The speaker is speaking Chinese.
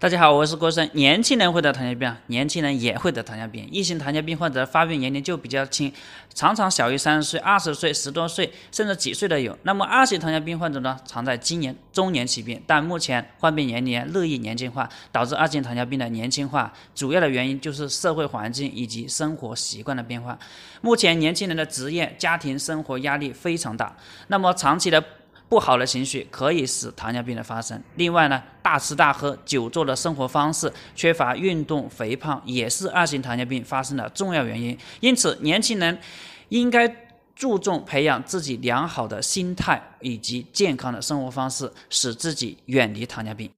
大家好，我是郭生。年轻人会得糖尿病，年轻人也会得糖尿病。一型糖尿病患者发病年龄就比较轻，常常小于三十岁、二十岁、十多岁，甚至几岁的有。那么二型糖尿病患者呢，常在今年中年起病，但目前患病年龄日益年轻化，导致二型糖尿病的年轻化，主要的原因就是社会环境以及生活习惯的变化。目前年轻人的职业、家庭生活压力非常大，那么长期的。不好的情绪可以使糖尿病的发生。另外呢，大吃大喝、久坐的生活方式、缺乏运动、肥胖也是二型糖尿病发生的重要原因。因此，年轻人应该注重培养自己良好的心态以及健康的生活方式，使自己远离糖尿病。